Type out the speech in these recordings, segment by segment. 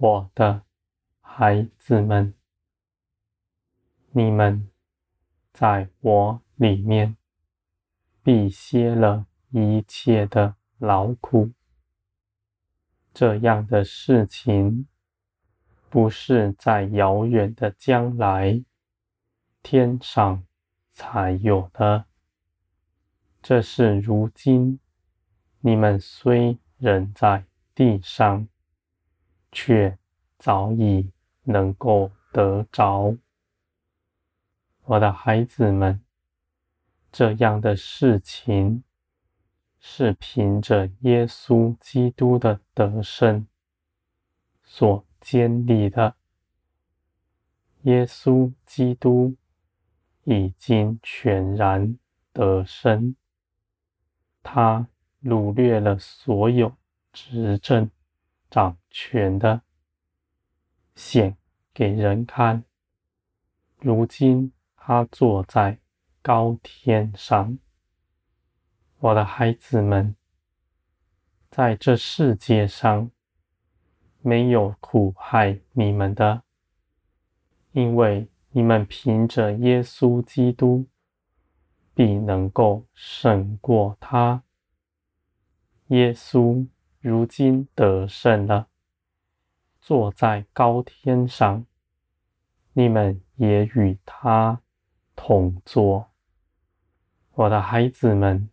我的孩子们，你们在我里面必歇了一切的劳苦。这样的事情，不是在遥远的将来天上才有的，这是如今你们虽仍在地上，却早已能够得着。我的孩子们，这样的事情，是凭着耶稣基督的得胜所建立的。耶稣基督已经全然得胜，他掳掠了所有执政掌权的，显给人看。如今他坐在高天上。我的孩子们，在这世界上没有苦害你们的，因为你们凭着耶稣基督，必能够胜过他。耶稣如今得胜了，坐在高天上，你们也与他同坐。我的孩子们。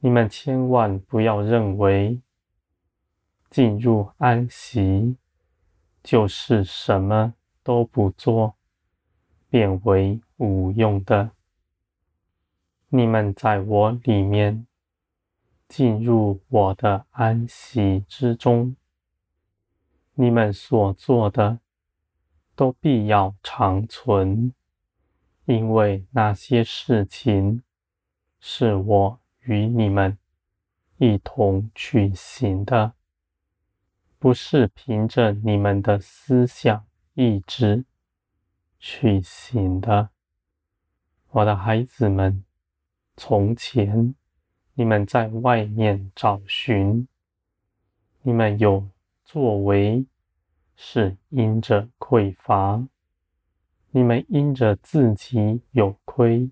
你们千万不要认为进入安息就是什么都不做，变为无用的。你们在我里面进入我的安息之中，你们所做的都必要长存，因为那些事情是我。与你们一同去行的，不是凭着你们的思想意志去行的。我的孩子们，从前你们在外面找寻，你们有作为，是因着匮乏；你们因着自己有亏。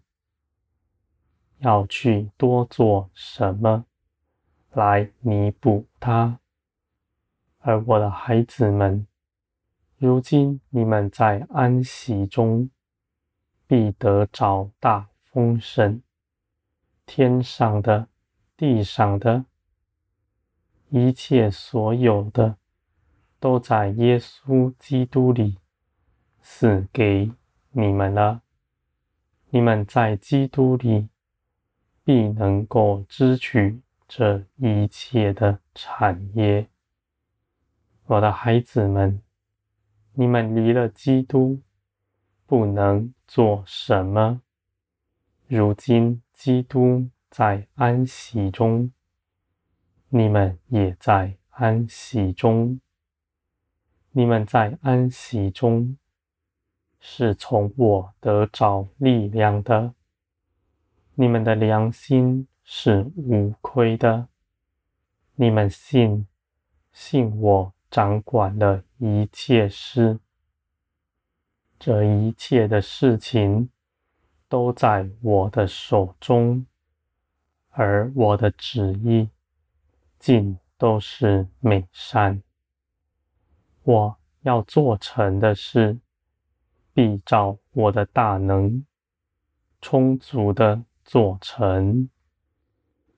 要去多做什么来弥补它？而我的孩子们，如今你们在安息中，必得着大丰盛，天上的、地上的，一切所有的，都在耶稣基督里赐给你们了。你们在基督里。必能够支取这一切的产业。我的孩子们，你们离了基督，不能做什么。如今基督在安息中，你们也在安息中。你们在安息中，是从我得着力量的。你们的良心是无亏的，你们信，信我掌管了一切事，这一切的事情都在我的手中，而我的旨意尽都是美善。我要做成的事，必照我的大能，充足的。做成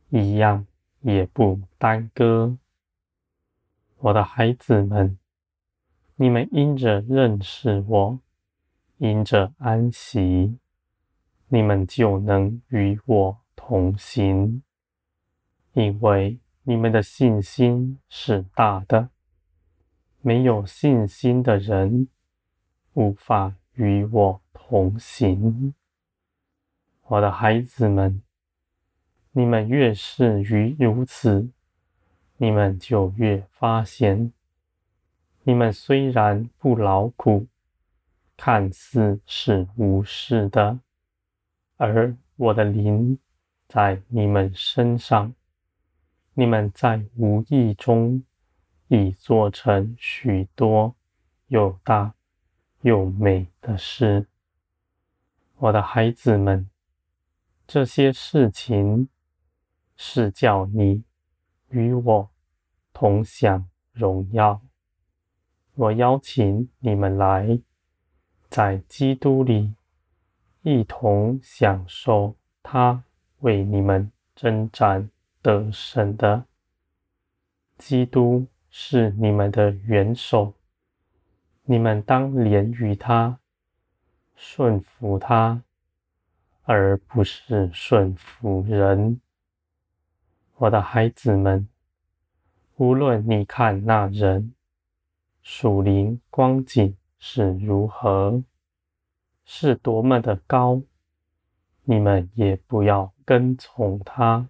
一样也不耽搁，我的孩子们，你们因着认识我，因着安息，你们就能与我同行，因为你们的信心是大的。没有信心的人，无法与我同行。我的孩子们，你们越是于如此，你们就越发现，你们虽然不劳苦，看似是无事的，而我的灵在你们身上，你们在无意中已做成许多又大又美的事。我的孩子们，这些事情是叫你与我同享荣耀。我邀请你们来，在基督里一同享受他为你们征战得胜的。基督是你们的元首，你们当连于他，顺服他，而不是顺服人。我的孩子们，无论你看那人。属灵光景是如何，是多么的高，你们也不要跟从他。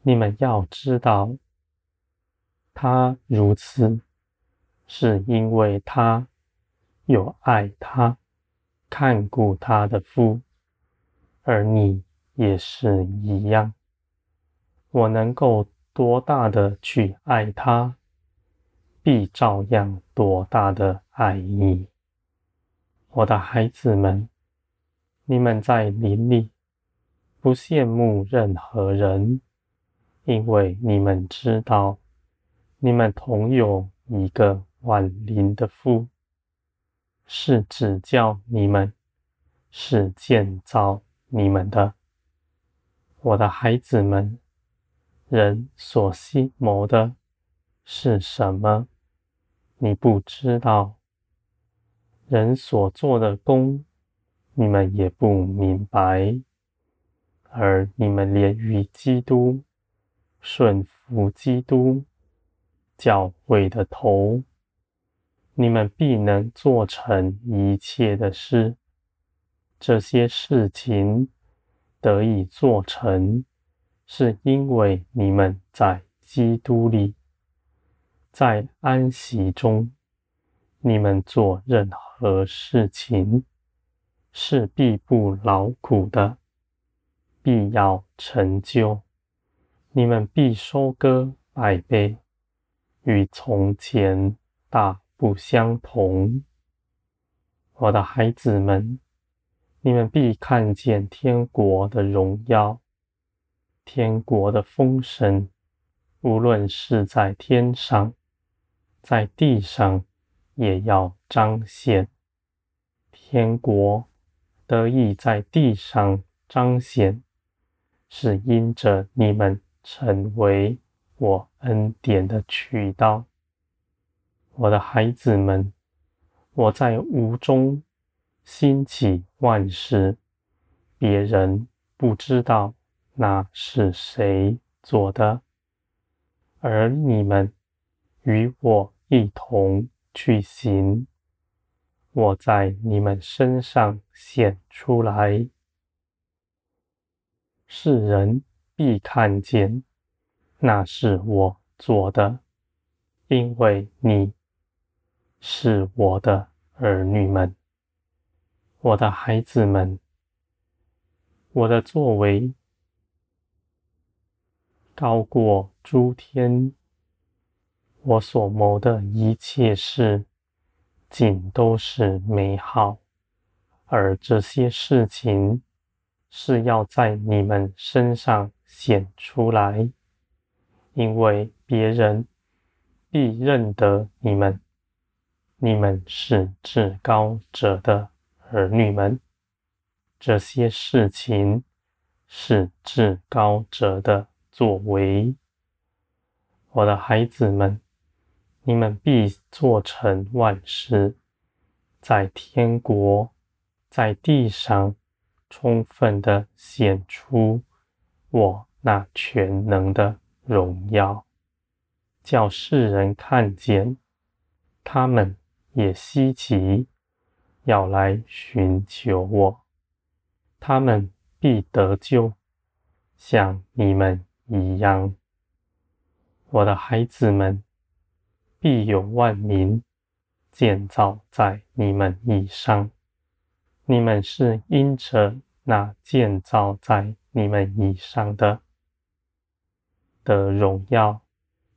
你们要知道，他如此，是因为他有爱他、看顾他的父，而你也是一样。我能够多大的去爱他？必照样多大的爱你，我的孩子们，你们在林里不羡慕任何人，因为你们知道，你们同有一个万灵的父，是指教你们，是建造你们的。我的孩子们，人所希谋的是什么？你不知道，人所做的工，你们也不明白。而你们连于基督，顺服基督，教会的头，你们必能做成一切的事。这些事情得以做成，是因为你们在基督里。在安息中，你们做任何事情是必不劳苦的，必要成就。你们必收割百倍，与从前大不相同。我的孩子们，你们必看见天国的荣耀，天国的丰盛，无论是在天上。在地上也要彰显，天国得以在地上彰显，是因着你们成为我恩典的渠道。我的孩子们，我在无中兴起万事，别人不知道那是谁做的，而你们。与我一同去行，我在你们身上显出来，世人必看见，那是我做的，因为你是我的儿女们，我的孩子们，我的作为高过诸天。我所谋的一切事，尽都是美好，而这些事情是要在你们身上显出来，因为别人必认得你们，你们是至高者的儿女们。这些事情是至高者的作为，我的孩子们。你们必做成万事，在天国，在地上，充分的显出我那全能的荣耀，叫世人看见，他们也希奇，要来寻求我，他们必得救，像你们一样，我的孩子们。必有万民建造在你们以上你们是因着那建造在你们以上的的荣耀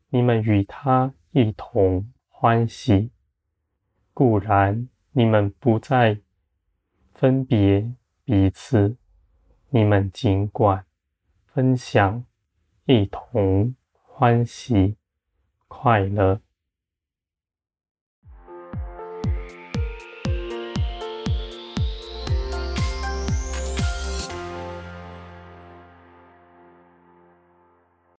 你们与他一同欢喜。固然你们不再分别彼此你们尽管分享一同欢喜快乐